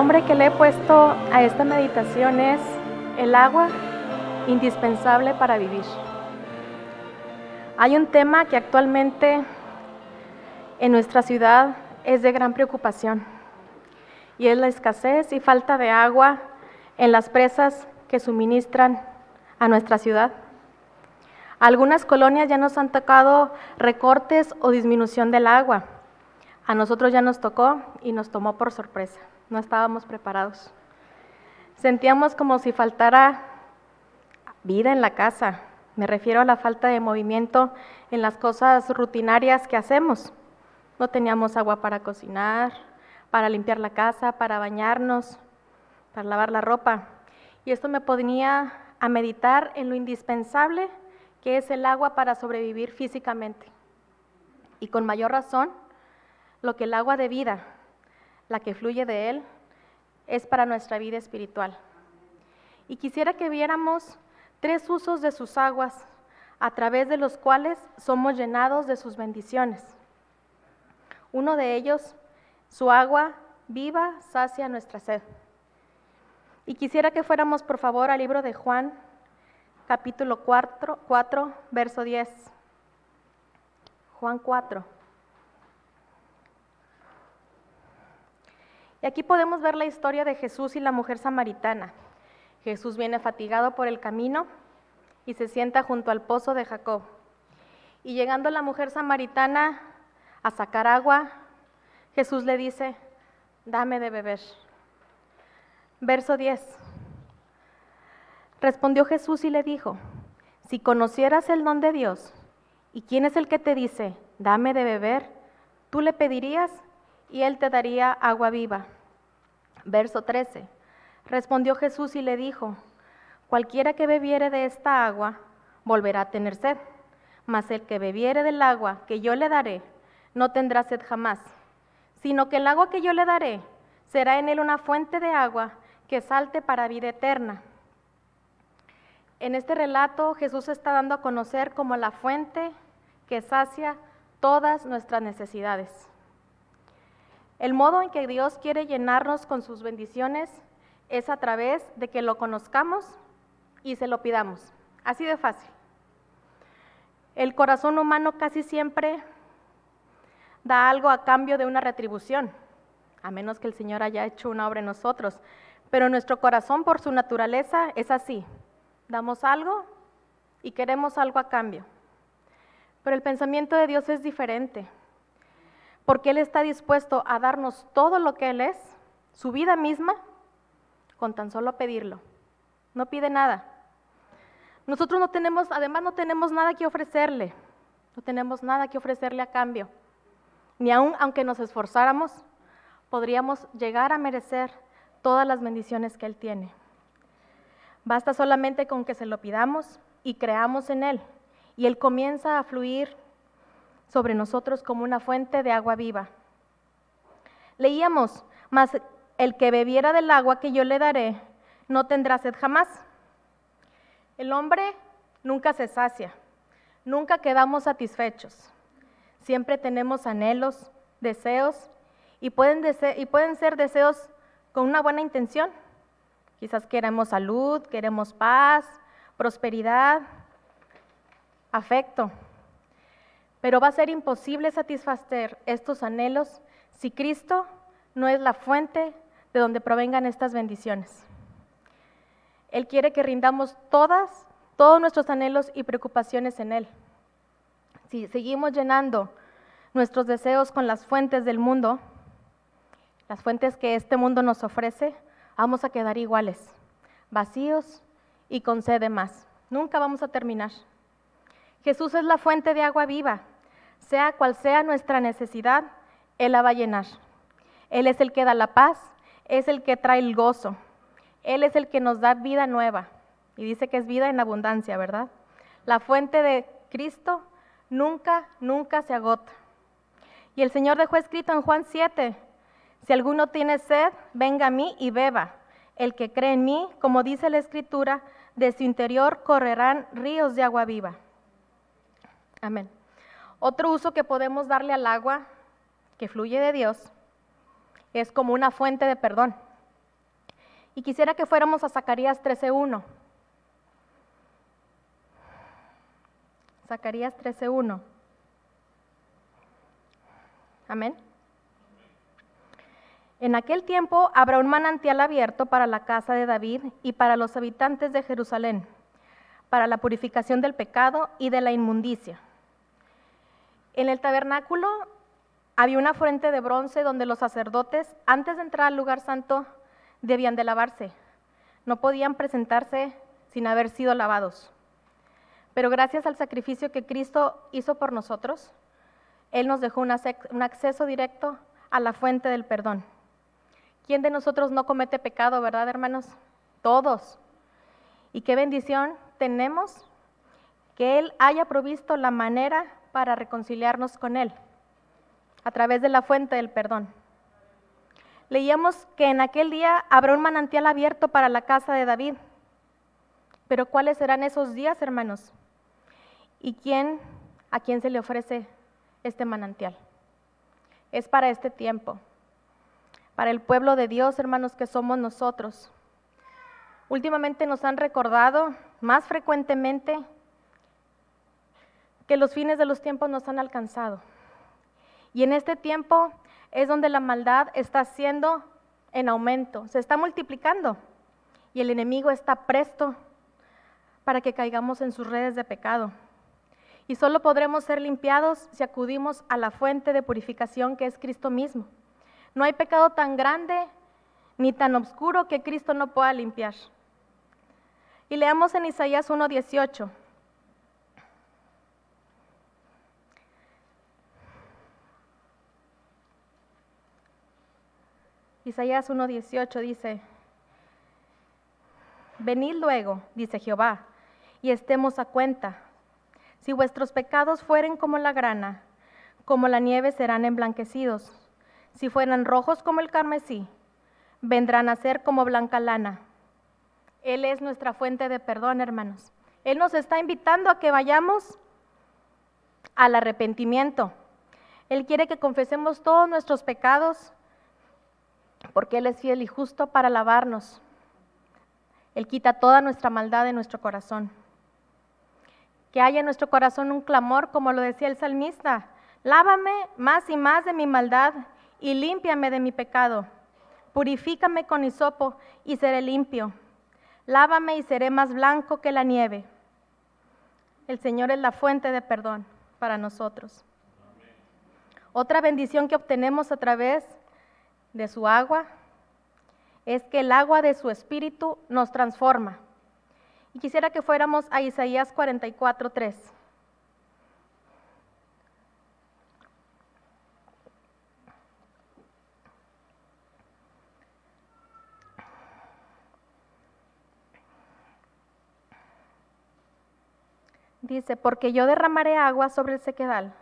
nombre que le he puesto a esta meditación es el agua indispensable para vivir. Hay un tema que actualmente en nuestra ciudad es de gran preocupación y es la escasez y falta de agua en las presas que suministran a nuestra ciudad. Algunas colonias ya nos han tocado recortes o disminución del agua. A nosotros ya nos tocó y nos tomó por sorpresa. No estábamos preparados. Sentíamos como si faltara vida en la casa. Me refiero a la falta de movimiento en las cosas rutinarias que hacemos. No teníamos agua para cocinar, para limpiar la casa, para bañarnos, para lavar la ropa. Y esto me ponía a meditar en lo indispensable que es el agua para sobrevivir físicamente. Y con mayor razón, lo que el agua de vida, la que fluye de él, es para nuestra vida espiritual. Y quisiera que viéramos tres usos de sus aguas a través de los cuales somos llenados de sus bendiciones. Uno de ellos, su agua viva sacia nuestra sed. Y quisiera que fuéramos, por favor, al libro de Juan, capítulo 4, 4 verso 10. Juan 4. Y aquí podemos ver la historia de Jesús y la mujer samaritana. Jesús viene fatigado por el camino y se sienta junto al pozo de Jacob. Y llegando la mujer samaritana a sacar agua, Jesús le dice, dame de beber. Verso 10. Respondió Jesús y le dijo, si conocieras el don de Dios y quién es el que te dice, dame de beber, tú le pedirías y él te daría agua viva. Verso 13. Respondió Jesús y le dijo, cualquiera que bebiere de esta agua volverá a tener sed, mas el que bebiere del agua que yo le daré no tendrá sed jamás, sino que el agua que yo le daré será en él una fuente de agua que salte para vida eterna. En este relato Jesús está dando a conocer como la fuente que sacia todas nuestras necesidades. El modo en que Dios quiere llenarnos con sus bendiciones es a través de que lo conozcamos y se lo pidamos. Así de fácil. El corazón humano casi siempre da algo a cambio de una retribución, a menos que el Señor haya hecho una obra en nosotros. Pero nuestro corazón por su naturaleza es así. Damos algo y queremos algo a cambio. Pero el pensamiento de Dios es diferente, porque Él está dispuesto a darnos todo lo que Él es, su vida misma, con tan solo pedirlo. No pide nada. Nosotros no tenemos, además no tenemos nada que ofrecerle. No tenemos nada que ofrecerle a cambio. Ni aun aunque nos esforzáramos, podríamos llegar a merecer todas las bendiciones que Él tiene. Basta solamente con que se lo pidamos y creamos en Él. Y Él comienza a fluir sobre nosotros como una fuente de agua viva. Leíamos, más el que bebiera del agua que yo le daré no tendrá sed jamás. El hombre nunca se sacia, nunca quedamos satisfechos. Siempre tenemos anhelos, deseos, y pueden, y pueden ser deseos con una buena intención. Quizás queremos salud, queremos paz, prosperidad, afecto. Pero va a ser imposible satisfacer estos anhelos si Cristo no es la fuente de donde provengan estas bendiciones. Él quiere que rindamos todas, todos nuestros anhelos y preocupaciones en Él. Si seguimos llenando nuestros deseos con las fuentes del mundo, las fuentes que este mundo nos ofrece, vamos a quedar iguales, vacíos y con más. Nunca vamos a terminar. Jesús es la fuente de agua viva. Sea cual sea nuestra necesidad, Él la va a llenar. Él es el que da la paz, es el que trae el gozo. Él es el que nos da vida nueva. Y dice que es vida en abundancia, ¿verdad? La fuente de Cristo nunca, nunca se agota. Y el Señor dejó escrito en Juan 7, si alguno tiene sed, venga a mí y beba. El que cree en mí, como dice la Escritura, de su interior correrán ríos de agua viva. Amén. Otro uso que podemos darle al agua que fluye de Dios es como una fuente de perdón. Y quisiera que fuéramos a Zacarías 13.1. Zacarías 13.1. Amén. En aquel tiempo habrá un manantial abierto para la casa de David y para los habitantes de Jerusalén, para la purificación del pecado y de la inmundicia. En el tabernáculo había una fuente de bronce donde los sacerdotes, antes de entrar al lugar santo, debían de lavarse. No podían presentarse sin haber sido lavados. Pero gracias al sacrificio que Cristo hizo por nosotros, Él nos dejó un acceso directo a la fuente del perdón. ¿Quién de nosotros no comete pecado, verdad, hermanos? Todos. Y qué bendición tenemos que Él haya provisto la manera para reconciliarnos con Él a través de la fuente del perdón. Leíamos que en aquel día habrá un manantial abierto para la casa de David. Pero ¿cuáles serán esos días, hermanos? ¿Y quién, a quién se le ofrece este manantial? Es para este tiempo, para el pueblo de Dios, hermanos, que somos nosotros. Últimamente nos han recordado más frecuentemente que los fines de los tiempos nos han alcanzado. Y en este tiempo es donde la maldad está siendo en aumento, se está multiplicando y el enemigo está presto para que caigamos en sus redes de pecado. Y solo podremos ser limpiados si acudimos a la fuente de purificación que es Cristo mismo. No hay pecado tan grande ni tan oscuro que Cristo no pueda limpiar. Y leamos en Isaías 1.18. Isaías 1.18 dice, Venid luego, dice Jehová, y estemos a cuenta. Si vuestros pecados fueren como la grana, como la nieve serán emblanquecidos. Si fueran rojos como el carmesí, vendrán a ser como blanca lana. Él es nuestra fuente de perdón, hermanos. Él nos está invitando a que vayamos al arrepentimiento. Él quiere que confesemos todos nuestros pecados porque Él es fiel y justo para lavarnos. Él quita toda nuestra maldad de nuestro corazón. Que haya en nuestro corazón un clamor, como lo decía el salmista, lávame más y más de mi maldad y límpiame de mi pecado. Purifícame con hisopo y seré limpio. Lávame y seré más blanco que la nieve. El Señor es la fuente de perdón para nosotros. Otra bendición que obtenemos a través de su agua es que el agua de su espíritu nos transforma. Y quisiera que fuéramos a Isaías 44, 3. Dice, porque yo derramaré agua sobre el sequedal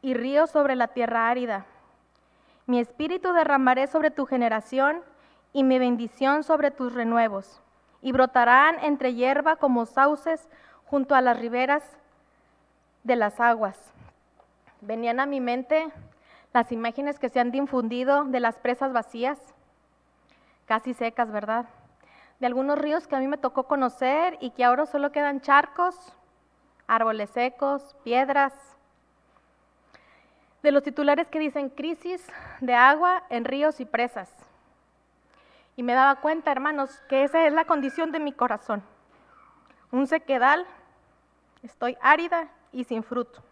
y río sobre la tierra árida. Mi espíritu derramaré sobre tu generación y mi bendición sobre tus renuevos. Y brotarán entre hierba como sauces junto a las riberas de las aguas. Venían a mi mente las imágenes que se han difundido de las presas vacías, casi secas, ¿verdad? De algunos ríos que a mí me tocó conocer y que ahora solo quedan charcos, árboles secos, piedras, de los titulares que dicen crisis de agua en ríos y presas. Y me daba cuenta, hermanos, que esa es la condición de mi corazón. Un sequedal, estoy árida y sin fruto.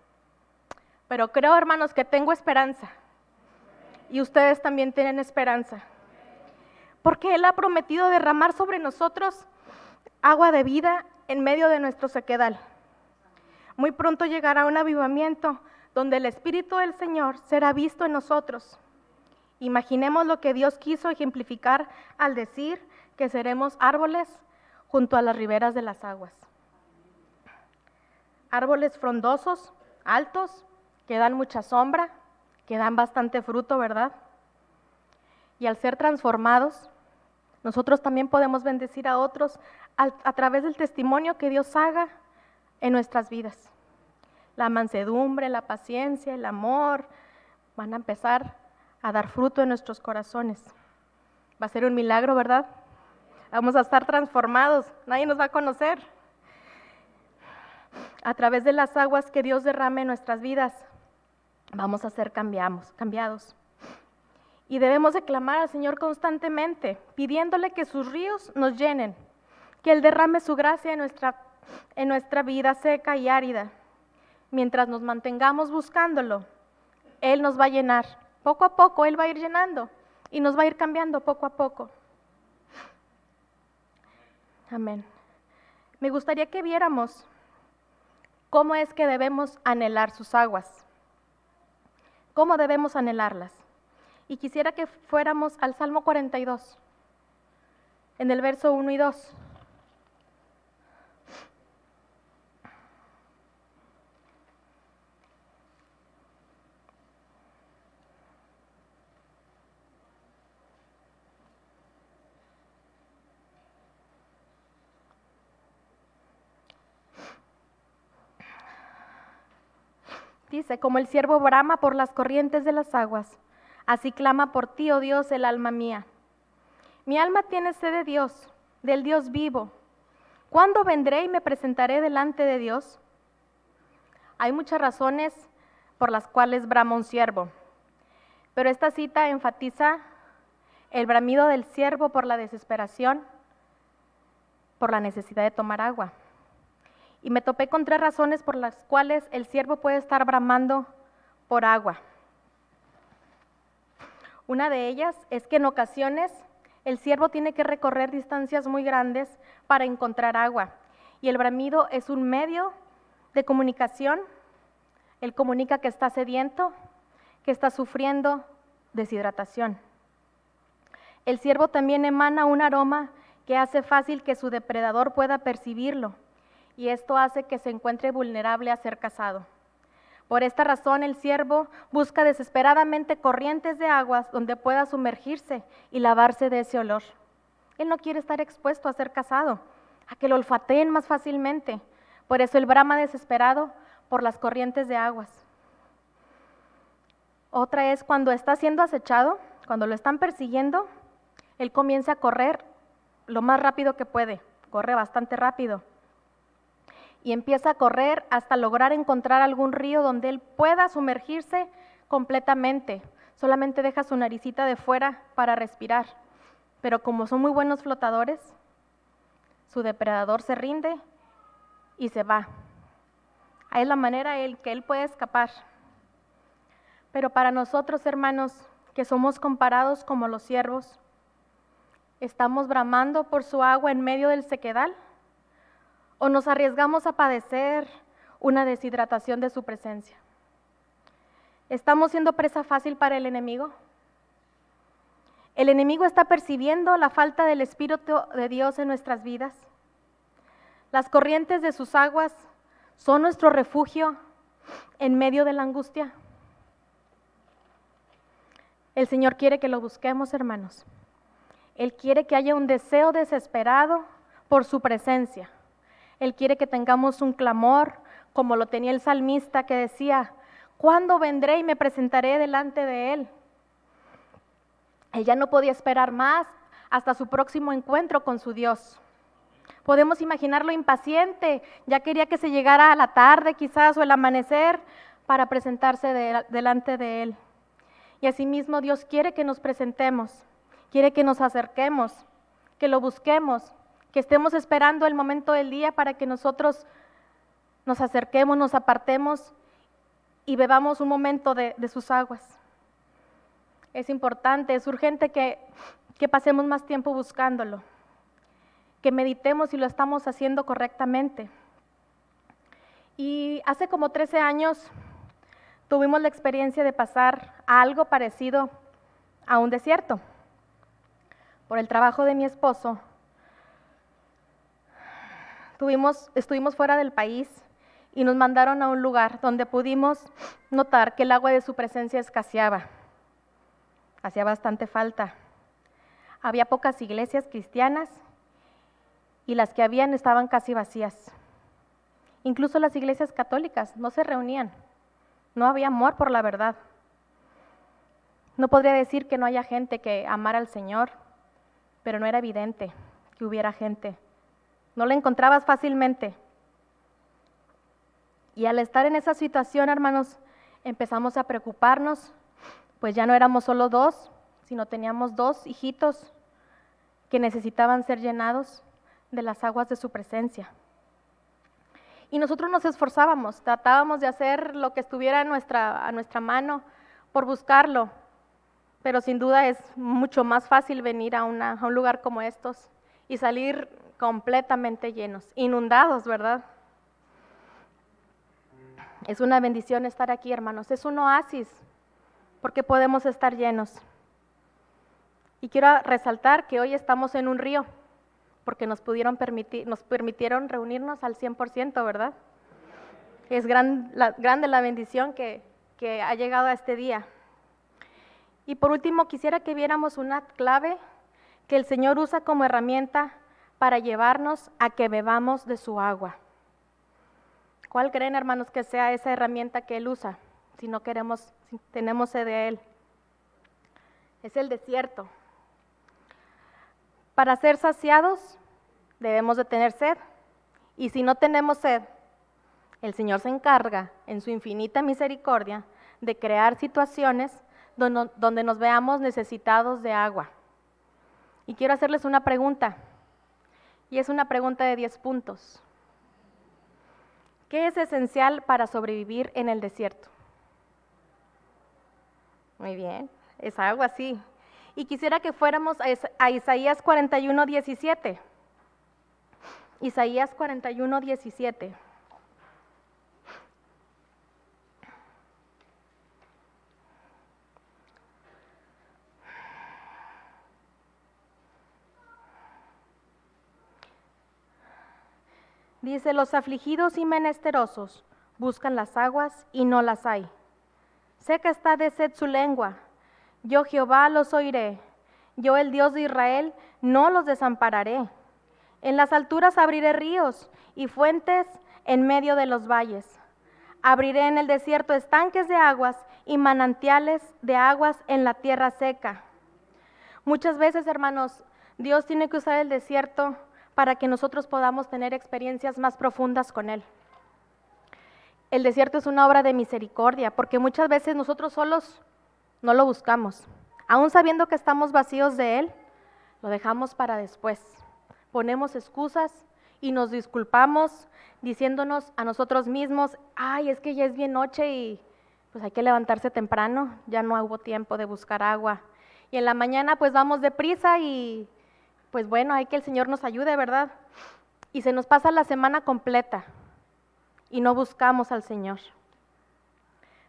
Pero creo, hermanos, que tengo esperanza. Y ustedes también tienen esperanza. Porque Él ha prometido derramar sobre nosotros agua de vida en medio de nuestro sequedal. Muy pronto llegará un avivamiento donde el Espíritu del Señor será visto en nosotros. Imaginemos lo que Dios quiso ejemplificar al decir que seremos árboles junto a las riberas de las aguas. Árboles frondosos, altos, que dan mucha sombra, que dan bastante fruto, ¿verdad? Y al ser transformados, nosotros también podemos bendecir a otros a, través del testimonio que Dios haga en nuestras vidas la mansedumbre, la paciencia, el amor, van a empezar a dar fruto en nuestros corazones. Va a ser un milagro, ¿verdad? Vamos a estar transformados, nadie nos va a conocer. A través de las aguas que Dios derrame en nuestras vidas, vamos a ser cambiados. Y debemos de clamar al Señor constantemente, pidiéndole que sus ríos nos llenen, que Él derrame su gracia en nuestra, en nuestra vida seca y árida. Mientras nos mantengamos buscándolo, Él nos va a llenar. Poco a poco Él va a ir llenando y nos va a ir cambiando poco a poco. Amén. Me gustaría que viéramos cómo es que debemos anhelar sus aguas, cómo debemos anhelarlas. Y quisiera que fuéramos al Salmo 42, en el verso 1 y 2. Dice, como el siervo brama por las corrientes de las aguas, así clama por ti, oh Dios, el alma mía. Mi alma tiene sed de Dios, del Dios vivo. ¿Cuándo vendré y me presentaré delante de Dios? Hay muchas razones por las cuales brama un siervo, pero esta cita enfatiza el bramido del siervo por la desesperación, por la necesidad de tomar agua y me topé con tres razones por las cuales el siervo puede estar bramando por agua. Una de ellas es que en ocasiones el siervo tiene que recorrer distancias muy grandes para encontrar agua y el bramido es un medio de comunicación. Él comunica que está sediento, que está sufriendo deshidratación. El siervo también emana un aroma que hace fácil que su depredador pueda percibirlo y esto hace que se encuentre vulnerable a ser casado. Por esta razón el siervo busca desesperadamente corrientes de aguas donde pueda sumergirse y lavarse de ese olor. Él no quiere estar expuesto a ser casado, a que lo olfateen más fácilmente. Por eso el brama desesperado por las corrientes de aguas. Otra es cuando está siendo acechado, cuando lo están persiguiendo, él comienza a correr lo más rápido que puede, corre bastante rápido y empieza a correr hasta lograr encontrar algún río donde él pueda sumergirse completamente. Solamente deja su naricita de fuera para respirar. Pero como son muy buenos flotadores, su depredador se rinde y se va. Es la manera en que él puede escapar. Pero para nosotros, hermanos, que somos comparados como los siervos, estamos bramando por su agua en medio del sequedal o nos arriesgamos a padecer una deshidratación de su presencia. ¿Estamos siendo presa fácil para el enemigo? El enemigo está percibiendo la falta del Espíritu de Dios en nuestras vidas. Las corrientes de sus aguas son nuestro refugio en medio de la angustia. El Señor quiere que lo busquemos, hermanos. Él quiere que haya un deseo desesperado por su presencia. Él quiere que tengamos un clamor, como lo tenía el salmista que decía, ¿cuándo vendré y me presentaré delante de Él? Ya no podía esperar más hasta su próximo encuentro con su Dios. Podemos imaginarlo impaciente, ya quería que se llegara a la tarde quizás o el amanecer para presentarse delante de Él. Y asimismo Dios quiere que nos presentemos, quiere que nos acerquemos, que lo busquemos, que estemos esperando el momento del día para que nosotros nos acerquemos, nos apartemos y bebamos un momento de, sus aguas. Es importante, es urgente que, que pasemos más tiempo buscándolo, que meditemos si lo estamos haciendo correctamente. Y hace como 13 años tuvimos la experiencia de pasar a algo parecido a un desierto. Por el trabajo de mi esposo, estuvimos fuera del país y nos mandaron a un lugar donde pudimos notar que el agua de su presencia escaseaba. Hacía bastante falta. Había pocas iglesias cristianas y las que habían estaban casi vacías. Incluso las iglesias católicas no se reunían. No había amor por la verdad. No podría decir que no haya gente que amara al Señor, pero no era evidente que hubiera gente. No la encontrabas fácilmente. Y al estar en esa situación, hermanos, empezamos a preocuparnos, pues ya no éramos solo dos, sino teníamos dos hijitos que necesitaban ser llenados de las aguas de su presencia. Y nosotros nos esforzábamos, tratábamos de hacer lo que estuviera a nuestra, mano por buscarlo, pero sin duda es mucho más fácil venir a, a un lugar como estos y salir completamente llenos, inundados, ¿verdad? Es una bendición estar aquí, hermanos. Es un oasis, porque podemos estar llenos. Y quiero resaltar que hoy estamos en un río porque nos, pudieron permitir, nos permitieron reunirnos al 100%, ¿verdad? Es gran, grande la bendición que, que ha llegado a este día. Y por último, quisiera que viéramos una clave que el Señor usa como herramienta para llevarnos a que bebamos de su agua. ¿Cuál creen, hermanos, que sea esa herramienta que Él usa si no queremos, si tenemos sed de Él? Es el desierto. Para ser saciados debemos de tener sed. Y si no tenemos sed, el Señor se encarga en su infinita misericordia de crear situaciones donde, nos veamos necesitados de agua. Y quiero hacerles una pregunta, y es una pregunta de 10 puntos. ¿Qué es esencial para sobrevivir en el desierto? Muy bien, es algo así. Y quisiera que fuéramos a Isaías 41, 17. Isaías 41, 17. Dice, los afligidos y menesterosos buscan las aguas y no las hay. Seca está de sed su lengua yo Jehová los oiré. Yo el Dios de Israel no los desampararé. En las alturas abriré ríos y fuentes en medio de los valles. Abriré en el desierto estanques de aguas y manantiales de aguas en la tierra seca. Muchas veces, hermanos, Dios tiene que usar el desierto para que nosotros podamos tener experiencias más profundas con Él. El desierto es una obra de misericordia, porque muchas veces nosotros solos no lo buscamos. Aún sabiendo que estamos vacíos de Él, lo dejamos para después. Ponemos excusas y nos disculpamos diciéndonos a nosotros mismos, ay, es que ya es bien noche y pues hay que levantarse temprano, ya no hubo tiempo de buscar agua. Y en la mañana pues vamos deprisa y pues bueno, hay que el Señor nos ayude, ¿verdad? Y se nos pasa la semana completa y no buscamos al Señor.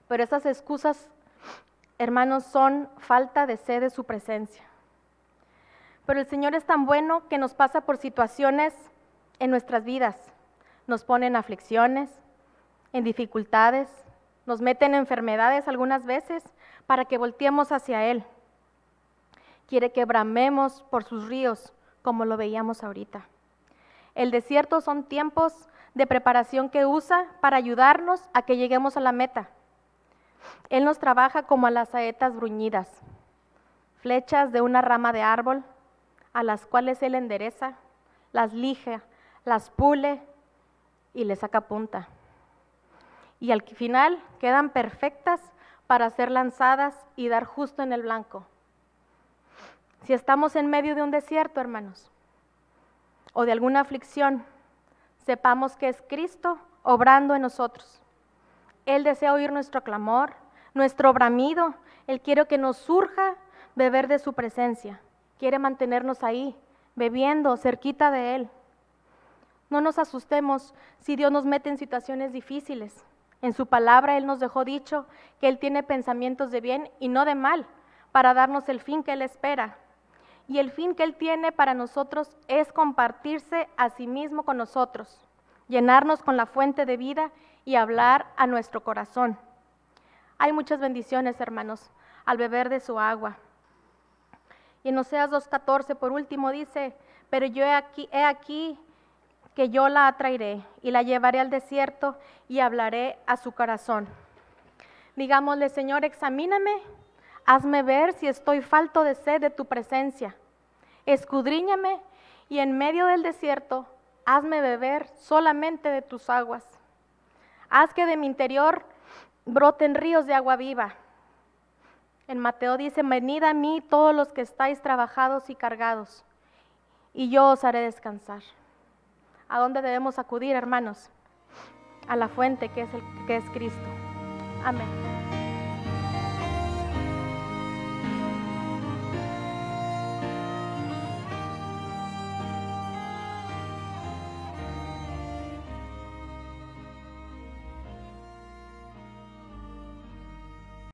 Pero esas excusas hermanos, son falta de sed de su presencia. Pero el Señor es tan bueno que nos pasa por situaciones en nuestras vidas. Nos pone en aflicciones, en dificultades, nos mete en enfermedades algunas veces para que volteemos hacia Él. Quiere que bramemos por sus ríos, como lo veíamos ahorita. El desierto son tiempos de preparación que usa para ayudarnos a que lleguemos a la meta. Él nos trabaja como a las saetas bruñidas, flechas de una rama de árbol, a las cuales Él endereza, las lija, las pule y le saca punta. Y al final quedan perfectas para ser lanzadas y dar justo en el blanco. Si estamos en medio de un desierto, hermanos, o de alguna aflicción, sepamos que es Cristo obrando en nosotros él desea oír nuestro clamor, nuestro bramido. Él quiere que nos surja beber de su presencia. Quiere mantenernos ahí, bebiendo cerquita de Él. No nos asustemos si Dios nos mete en situaciones difíciles. En su palabra Él nos dejó dicho que Él tiene pensamientos de bien y no de mal para darnos el fin que Él espera. Y el fin que Él tiene para nosotros es compartirse a sí mismo con nosotros, llenarnos con la fuente de vida y hablar a nuestro corazón. Hay muchas bendiciones, hermanos, al beber de su agua. Y en Oseas 2.14, por último, dice, pero yo he aquí, que yo la atraeré y la llevaré al desierto y hablaré a su corazón. Digámosle, Señor, examíname, hazme ver si estoy falto de sed de tu presencia. Escudriñame y en medio del desierto, hazme beber solamente de tus aguas. Haz que de mi interior broten ríos de agua viva. En Mateo dice, venid a mí todos los que estáis trabajados y cargados, y yo os haré descansar. ¿A dónde debemos acudir, hermanos? A la fuente que es, el, que es Cristo. Amén.